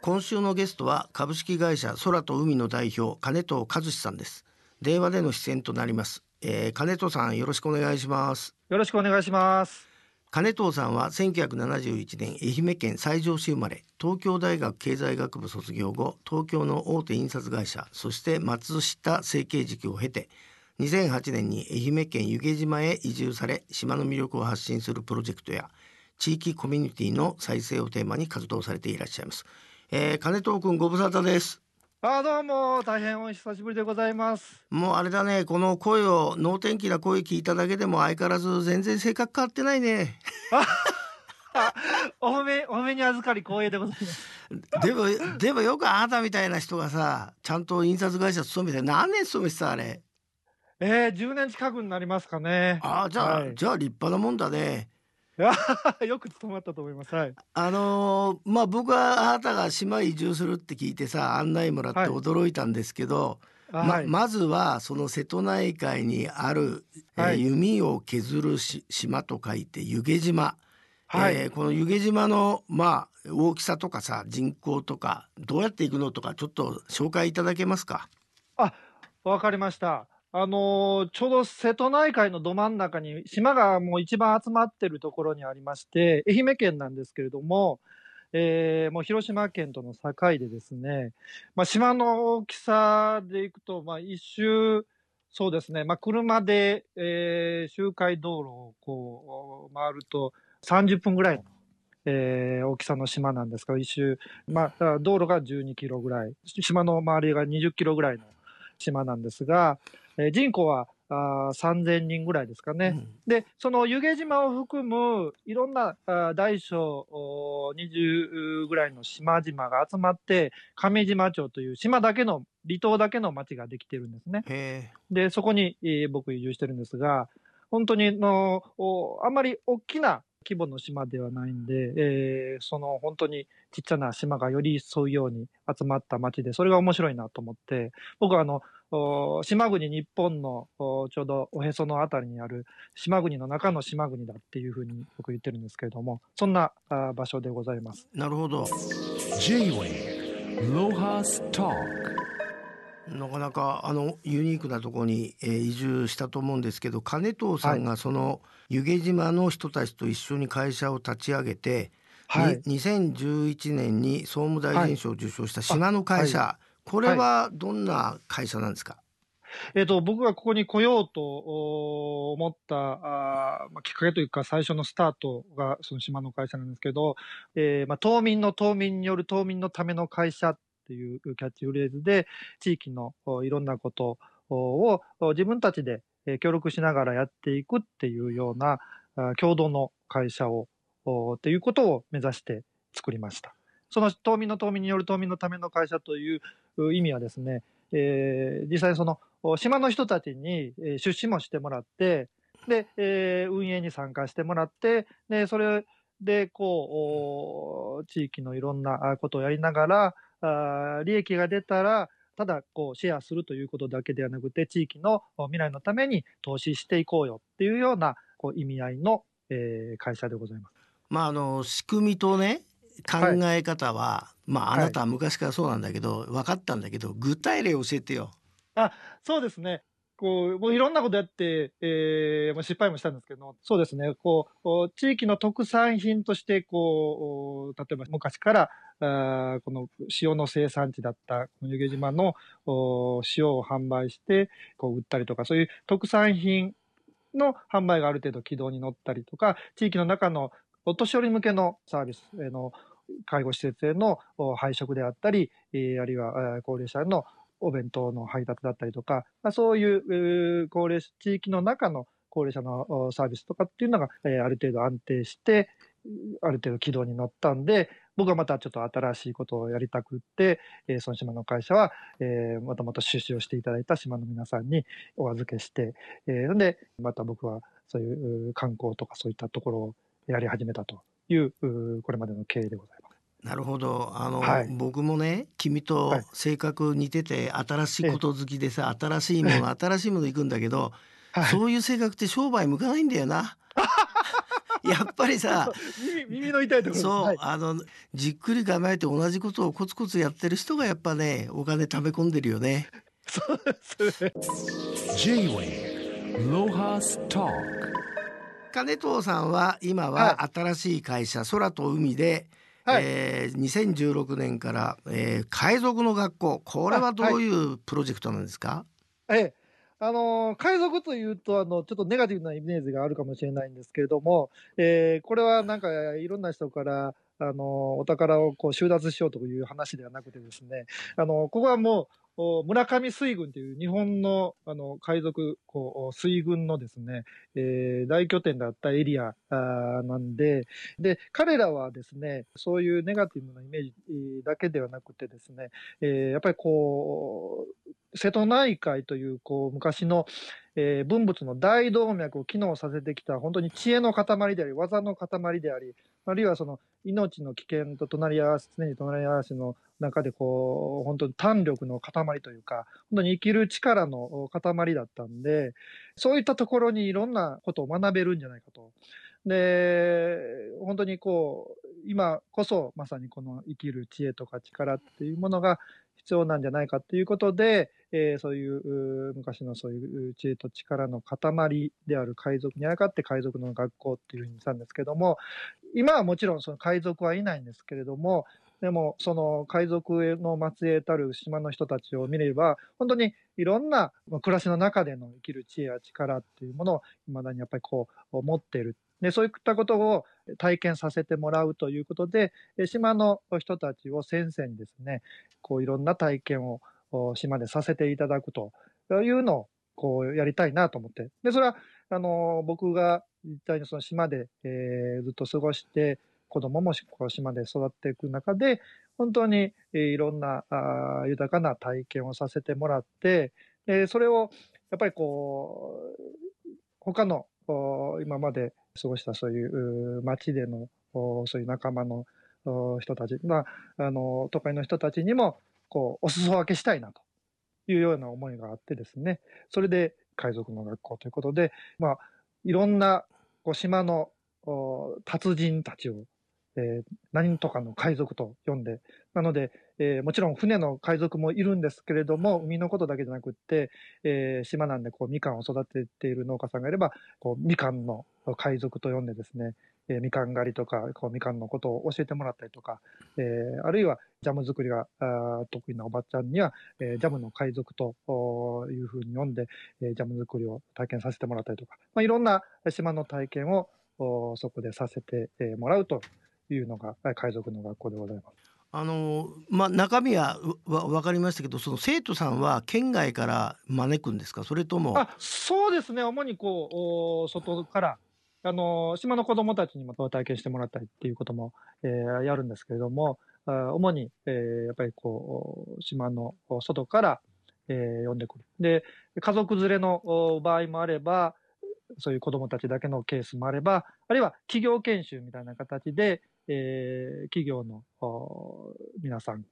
今週のゲストは株式会社空と海の代表金藤和志さんです。電話での出演となります、えー、金藤さんよろしくお願いします。よろしくお願いします。金藤さんは1971年愛媛県西条市生まれ東京大学経済学部卒業後東京の大手印刷会社そして松下成形塾を経て2008年に愛媛県湯気島へ移住され島の魅力を発信するプロジェクトや地域コミュニティの再生をテーマに活動されていらっしゃいます、えー、金藤君ご無沙汰です。あどうも大変お久しぶりでございます。もうあれだねこの声を能天気な声聞いただけでも相変わらず全然性格変わってないね。お褒めお褒めに預かり光栄でございます。でもでもよくあなたみたいな人がさちゃんと印刷会社勤めて何年勤めてたあれええー、10年近くになりますかねああじゃあ、はい、じゃあ立派なもんだね よく務まったと思います。はい。あのー、まあ僕はあなたが島移住するって聞いてさ案内もらって驚いたんですけど、はい、ままずはその瀬戸内海にある、はい、えー、弓を削るし島と書いて湯気島。はい、えー、この湯気島のまあ大きさとかさ人口とかどうやっていくのとかちょっと紹介いただけますか？あ、わかりました。あのー、ちょうど瀬戸内海のど真ん中に島がもう一番集まってるところにありまして、愛媛県なんですけれども、えー、もう広島県との境でですね、まあ、島の大きさでいくと、まあ、一周、そうですね、まあ、車で、えー、周回道路をこう回ると30分ぐらいの、えー、大きさの島なんですが、一周、まあ、道路が12キロぐらい、島の周りが20キロぐらいの島なんですが、えー、人口はあ3000人ぐらいですかね、うん、でその湯気島を含むいろんなあ大小20ぐらいの島々が集まって亀島町という島だけの離島だけの町ができてるんですね。でそこに、えー、僕移住してるんですが本当にのあんまり大きな規模の島ではないんで、えー、その本当にちっちゃな島がより沿うように集まった町で、それが面白いなと思って、僕はあの、島国日本のちょうどおへそのあたりにある島国の中の島国だっていうふうに僕言ってるんですけれども、そんな場所でございます。なるほど。J-Way ロハスターなかなかあのユニークなところに、えー、移住したと思うんですけど金藤さんがその湯気島の人たちと一緒に会社を立ち上げて、はい、2011年に総務大臣賞を受賞した島の会社、はい、これはどんな会社なんですか、えーと、僕がここに来ようと思ったあ、まあ、きっかけというか最初のスタートがその島の会社なんですけど、えーまあ、島民の島民による島民のための会社っていうキャッチフレーズで、地域のいろんなことを自分たちで協力しながらやっていくっていうような共同の会社をっていうことを目指して作りました。その島民の島民による島民のための会社という意味はですね、えー、実際その島の人たちに出資もしてもらって、で、えー、運営に参加してもらって、で、それで、こう、地域のいろんなことをやりながら、あ利益が出たら、ただこうシェアするということだけではなくて、地域の未来のために投資していこうよっていうようなこう意味合いの、えー、会社でございます。まあ、あの仕組みとね考え方は、はい、まああなたは昔からそうなんだけど、はい、分かったんだけど具体例教えてよ。あそうですね。こう、もういろんなことやって、えー、もう失敗もしたんですけど、そうですね、こう、地域の特産品として、こう、例えば昔から、あこの塩の生産地だったこの湯気島の塩を販売して、こう、売ったりとか、そういう特産品の販売がある程度軌道に乗ったりとか、地域の中のお年寄り向けのサービスの介護施設への配食であったり、あるいは高齢者のお弁当の配達だったりとか、まあ、そういう高齢地域の中の高齢者のサービスとかっていうのが、えー、ある程度安定して、ある程度軌道に乗ったんで、僕はまたちょっと新しいことをやりたくって、えー、その島の会社は、えー、もともと出資をしていただいた島の皆さんにお預けして、えー、で、また僕はそういう観光とかそういったところをやり始めたという、これまでの経緯でございます。なるほど。あの、はい、僕もね君と性格似てて新しいこと好きでさ、新しいもの新しいもの行くんだけど、はい、そういう性格って商売向かないんだよな。やっぱりさ 耳耳の痛いところ。そう、はい。あのじっくり構えて同じことをコツコツやってる人がやっぱねお金貯め込んでるよね。そうですね。J-Wave Lohas Talk 金藤さんは今は新しい会社、空と海で、はい。えー2016年から、えー海賊の学校。これはどういうプロジェクトなんですか、ええ。あの海賊というと、あの、ちょっとネガティブなイメージがあるかもしれないんですけれども、えーこれはなんかいろんな人から、あのお宝をこう収奪しようという話ではなくてですね、あのここはもう、村上水軍という日本のあの海賊こう水軍のですね、えー大拠点だったエリアあなんで、で、彼らはですね、そういうネガティブなイメージだけではなくてですね、えーやっぱりこう、瀬戸内海というこう昔の、えー文物の大動脈を機能させてきた本当に知恵の塊であり、技の塊であり、あるいはその命の危険と隣り合わせ、常に隣り合わせの中でこう、本当に胆力の塊というか、本当に生きる力の塊だったんで、そういったところにいろんなことを学べるんじゃないかと。で、本当にこう、今こそまさにこの生きる知恵とか力っていうものが必要なんじゃないかということで、えーそういう昔のそういう知恵と力の塊である海賊にあやかって海賊の学校っていうふうにしたんですけども、今はもちろんその海賊はいないんですけれども、でもその海賊の末裔たる島の人たちを見れば、本当にいろんなまあ暮らしの中での生きる知恵や力っていうものを未だにやっぱりこう持っている。で、そういったことを体験させてもらうということで、え島の人たちを先生にですね、こういろんな体験をお島でさせていただくというのをこうやりたいなと思って。で、それは、あの僕が実際にその島で、えーずっと過ごして、子供もこう島で育っていく中で、本当に、えーいろんなあ豊かな体験をさせてもらって、でそれをやっぱりこう、他のお今まで過ごしたそういうう街でのおそういう仲間のお人たち、まあ、あの都会の人たちにもこうお裾分けしたいなというような思いがあってですね、それで海賊の学校ということで、まあ、いろんなこう島の達人たちを、えー何とかの海賊と呼んで、なので、えーもちろん船の海賊もいるんですけれども、海のことだけじゃなくって、えー島なんでこうみかんを育てている農家さんがいれば、こうみかんの海賊と呼んでですね、えーみかん狩りとか、こうみかんのことを教えてもらったりとか、えーあるいはジャム作りがあー得意なおばちゃんには、えージャムの海賊というふうに呼んで、えージャム作りを体験させてもらったりとか、まあ、いろんな島の体験をおーそこでさせてえーもらうというのがえー海賊の学校でございます。あのまあ中身はわ分かりましたけどその生徒さんは県外から招くんですか？それともあそうですね、主にこうお外から、あの島の子どもたちにも体験してもらったりっていうことも、えーやるんですけれども、あ主に、えーやっぱりこう島の外から、えー呼んでくる。で、家族連れの場合もあれば、そういう子どもたちだけのケースもあれば、あるいは企業研修みたいな形で、えー企業の皆さん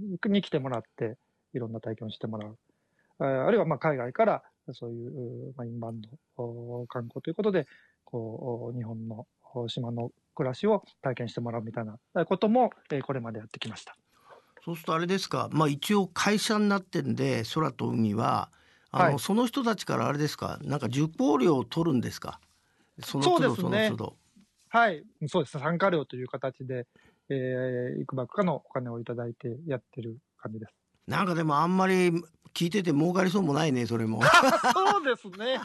に来てもらって、いろんな体験をしてもらう。ああるいはまあ海外からそういう、まあ、インバウンド観光ということで、こう、お日本のお島の暮らしを体験してもらうみたいなことも、えーこれまでやってきました。そうするとあれですか？まあ一応会社になってんで空と海はあの、はい。その人たちからあれですか？なんか受講料を取るんですか？その都度そ,、ねの都度。はい、そうです。参加料という形で、えー、いくばくかのお金をいただいてやってる感じです。なんかでもあんまり聞いてて儲かりそうもないねそれも そうですね。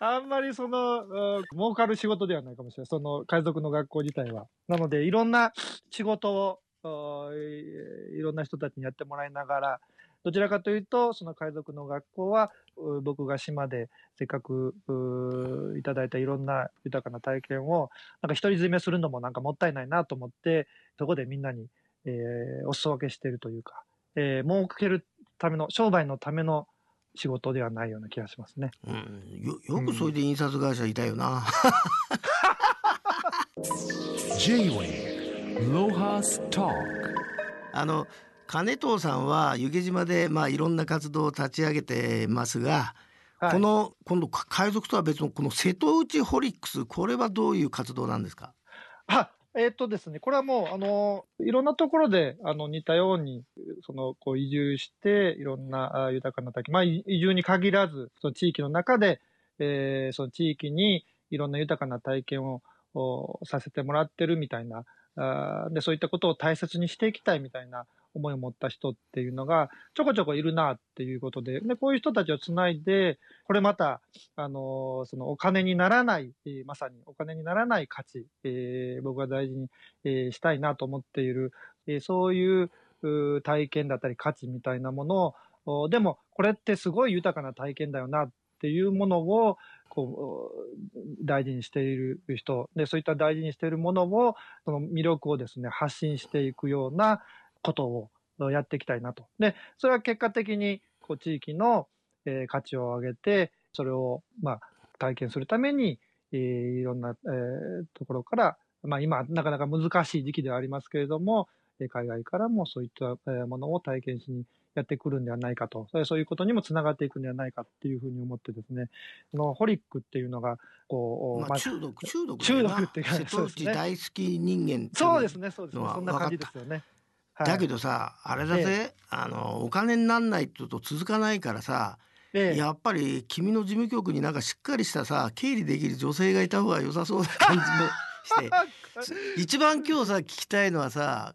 あんまりその、うん儲かる仕事ではないかもしれない。その海賊の学校自体は。なので、いろんな仕事を、いろんな人たちにやってもらいながら、どちらかというと、その海賊の学校は、僕が島でせっかくういただいたいろんな豊かな体験を、なんか独り占めするのもなんかもったいないなと思って、そこでみんなに、えーお裾分けしてるというか、えー儲けるための、商売のための仕事ではないような気がしますね。うん、よよくそれで印刷会社いたよな、J-Wave Lohas Talk. あの金藤さんは湯気島でまあいろんな活動を立ち上げてますがはい。この今度海賊とは別のこの瀬戸内ホリックスこれはどういう活動なんですか？あえっ、とですね、これはもう、あの、いろんなところで、あの、似たように、その、こう、移住して、いろんな豊かな滝、まあ、移住に限らず、その地域の中で、えーその地域にいろんな豊かな体験をさせてもらってるみたいな、あで、そういったことを大切にしていきたいみたいな思いを持った人っていうのが、ちょこちょこいるなっていうことで、で、こういう人たちをつないで、これまた、あのそのお金にならない、えまさにお金にならない価値、えー僕が大事に、えーしたいなと思っている、えーそういうう体験だったり価値みたいなものを、でもこれってすごい豊かな体験だよなっていうものを、こう、大事にしている人、で、そういった大事にしているものを、その魅力をですね、発信していくようなことをおやっていきたいなと。で、それは結果的に、こう、地域の、えー価値を上げて、それを、まあ、体験するために、えーいろんな、えーところから、まあ今、なかなか難しい時期ではありますけれども、えー海外からもそういったえーものを体験しにやってくるんではないかと、そういうことにもつながっていくんではないかっていうふうに思ってですね、このホリックっていうのが、こう、まあまあ中毒中毒中毒っていうか瀬戸そうですね。内大好き人間っていうそうですね、そうですね。そんな感じですよね。はい。だけどさあれだぜ、あのお金になんないと続かないからさ、ええ。やっぱり君の事務局になんかしっかりしたさ経理できる女性がいた方が良さそうな感じも して。一番今日さ聞きたいのはさ、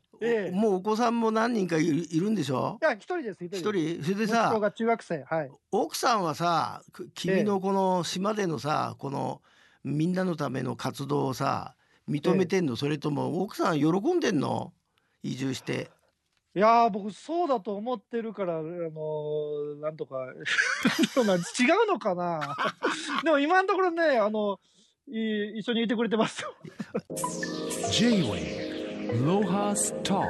もうお子さんも何人かいるいるんでしょ？いや、一人です、一一人？それで息子さが中学生、はい。奥さんはさく君のこの島でのさこのみんなのための活動をさ認めてんの、それとも奥さん喜んでんの？移住して。いやー、僕、そうだと思ってるから、あのーなんとか、違うのかな。でも今のところね、あの、い一緒にいてくれてますよ。J-Wave Lohas Talk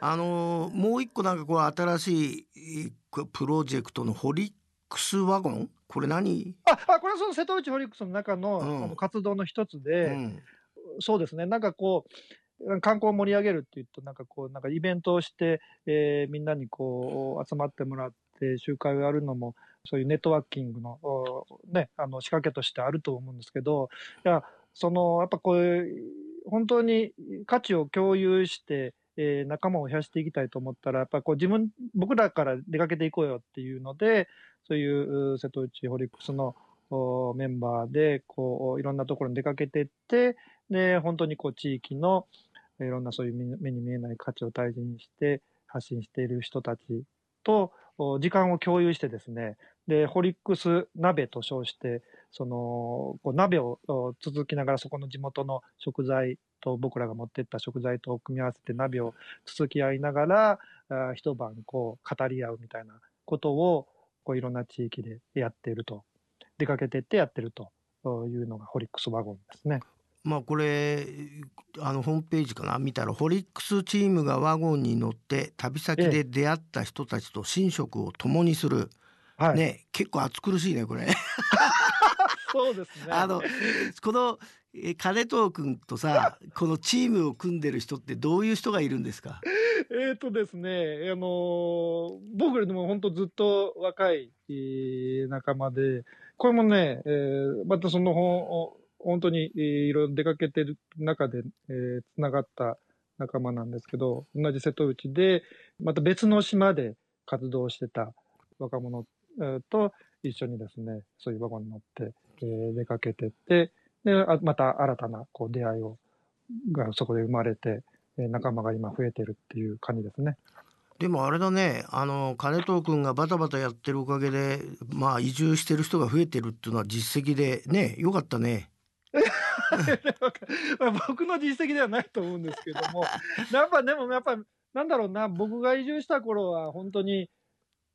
あのーもう一個なんかこう新しいプロジェクトのホリックスワゴン？これ何、あ、あこれはその瀬戸内ホリックスの中の,、うん。あの活動の一つうで、ん、そうですね、なんかこう、観光を盛り上げるっていうと、なんかこう、なんかイベントをして、えーみんなにこう、集まってもらって、集会をやるのも、そういうネットワーキングの、ね、あの仕掛けとしてあると思うんですけど、いや、その、やっぱこういう、本当に価値を共有して、えー仲間を増やしていきたいと思ったら、やっぱこう自分、僕らから出かけていこうよっていうので、そういう瀬戸内ホリックスのメンバーで、こう、いろんなところに出かけていって、で、本当にこう地域のいろんなそういう目に見えない価値を大事にして発信している人たちと時間を共有してですね、で、ホリックス鍋と称して、その、こう鍋を続きながらそこの地元の食材と僕らが持ってった食材と組み合わせて鍋を続き合いながら、一晩こう語り合うみたいなことを、こういろんな地域でやっていると。出かけてってやってるというのがホリックスワゴンですね。まあこれあのホームページかな？見たらホリックスチームがワゴンに乗って旅先で出会った人たちと寝食を共にする、はい。ね結構暑苦しいねこれ。そうですね。あのこのえ金藤君とさこのチームを組んでる人ってどういう人がいるんですか？えーとですね、あのー僕よりも本当ずっと若い、えー仲間で、これもね、えーまたその本当に、いろいろ出かけてる中で、えー、つながった仲間なんですけど、同じ瀬戸内で、また別の島で活動してた若者、と一緒にですね、そういうワゴンに乗って、えー出かけてって、で、あまた新たなこう出会いを、がそこで生まれて、えー仲間が今増えてるっていう感じですね。でもあれだねあの金藤君がバタバタやってるおかげでまあ移住してる人が増えてるっていうのは実績でねよかったね。まあ僕の実績ではないと思うんですけども、やっぱでもやっぱなんだろうな、僕が移住した頃は本当に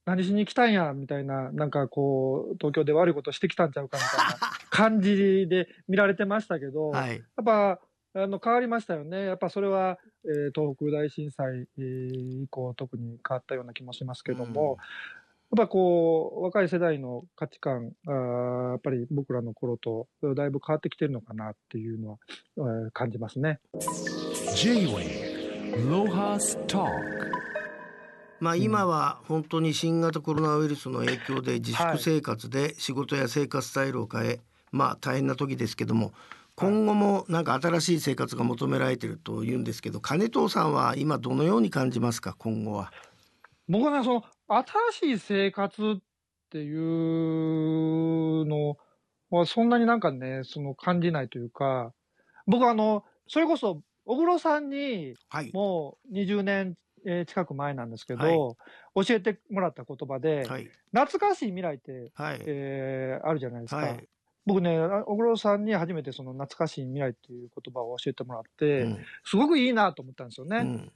何しに来たんやみたいな、なんかこう、東京で悪いことしてきたんちゃうかみたいな 感じで見られてましたけど、やはい。っぱあの変わりましたよね。やっぱそれは、えー東北大震災、えー以降特に変わったような気もしますけども、やっぱこう、若い世代の価値観、あーやっぱり僕らの頃とだいぶ変わってきてるのかなっていうのは、えー感じますね。J-Wave Lohas Talk まあ今は本当に新型コロナウイルスの影響で自粛生活で仕事や生活スタイルを変え、まあ大変な時ですけども今後もなんか新しい生活が求められているというんですけど金藤さんは今どのように感じますか今後は？僕はね、その、新しい生活っていうのは、そんなになんかね、その感じないというか、僕あの、それこそ、小黒さんに、はい。もう20年えー近く前なんですけど、はい教えてもらった言葉で、はい。懐かしい未来って、はい。えーあるじゃないですか。はい。僕ね、あ小黒さんに初めてその懐かしい未来っていう言葉を教えてもらって、うんすごくいいなと思ったんですよね。うん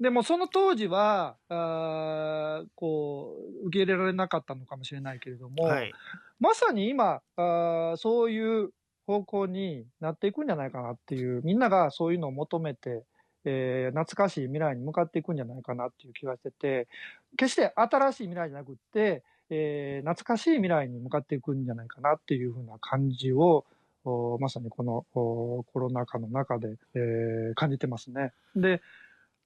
でもその当時は、あーこう、受け入れられなかったのかもしれないけれども、はい。まさに今あー、そういう方向になっていくんじゃないかなっていう、みんながそういうのを求めて、えー懐かしい未来に向かっていくんじゃないかなっていう気がしてて、決して新しい未来じゃなくって、えー懐かしい未来に向かっていくんじゃないかなっていうふうな感じを、おまさにこのおコロナ禍の中で、えー感じてますね。で、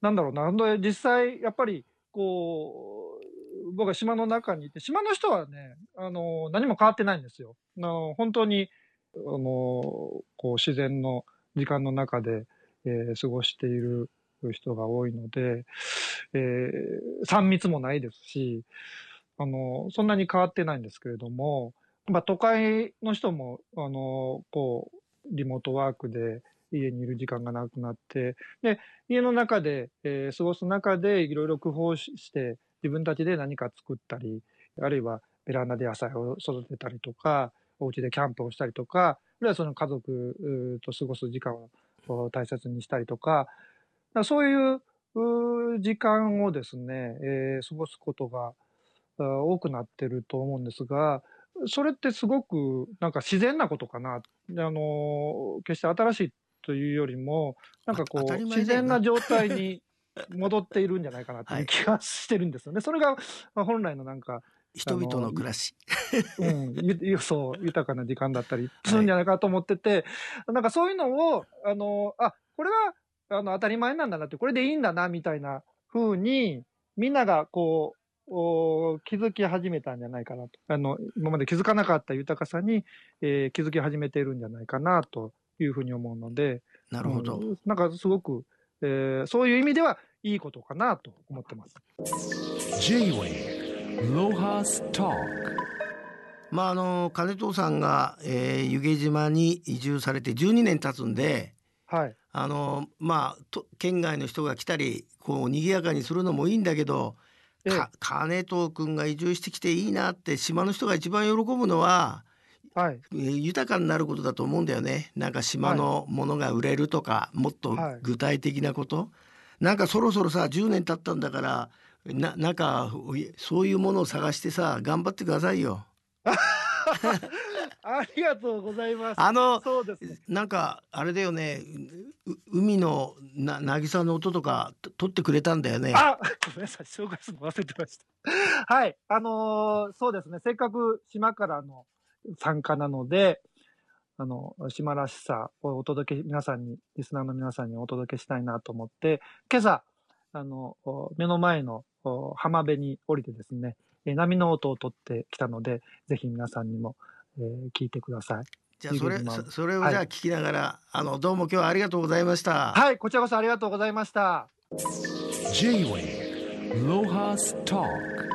なんだろうな、で実際、やっぱり、こう、僕は島の中にいて、島の人はね、あの、何も変わってないんですよ。あの本当に、あの、こう、自然の時間の中で、えー過ごしている人が多いので、えー、3密もないですし、あの、そんなに変わってないんですけれども、まあ、都会の人も、あの、こう、リモートワークで家にいる時間がなくなって、で、家の中で、えー過ごす中でいろいろ工夫して、自分たちで何か作ったり、あるいはベランダで野菜を育てたりとか、お家でキャンプをしたりとか、あるいはその家族と過ごす時間を大切にしたりとか、かそういう時間をですね、えー過ごすことが多くなってると思うんですが、それってすごくなんか自然なことかな。あの決して新しいというよりも、なんかこう、自然な状態に 戻っているんじゃないかなという気がしてるんですよね。それがまあ本来のなんか、人々の暮らし。うん、そう、豊かな時間だったりするんじゃないかと思ってて、なんかそういうのを、あの、あ、これは、あの、当たり前なんだなって、これでいいんだな、みたいな風に、みんながこう、お気づき始めたんじゃないかなと。あの、今まで気づかなかった豊かさに、えー気づき始めているんじゃないかな、というふうに思うので、なるほど。うんなんかすごく、えーそういう意味ではいいことかなと思ってます。J-Wave Lohas Talk まああの金藤さんが、えー湯気島に移住されて12年経つんで、はい。あのまあと県外の人が来たりこう賑やかにするのもいいんだけど、ええか金藤君が移住してきていいなって島の人が一番喜ぶのは、はい。えー豊かになることだと思うんだよね。なんか島のものが売れるとか、もっとはい具体的なこと。なんかそろそろさ10年経ったんだからななんかそういうものを探してさ頑張ってくださいよ。ありがとうございます。あのね。なんかあれだよねう海のな渚の音とかと撮ってくれたんだよね。あ、ごめんなさい、紹介するの忘れてました。はい、あのーそうですね、せっかく島からの参加なので、あの、島らしさをお届け、皆さんに、リスナーの皆さんにお届けしたいなと思って、今朝、あの、お目の前のお浜辺に降りてですね、えー波の音を取ってきたので、ぜひ皆さんにも、えー聞いてください。じゃあそれそそれをじゃあ聞きながら、あのどうも今日はありがとうございました。はい、こちらこそありがとうございました。J-Wave Lohas Talk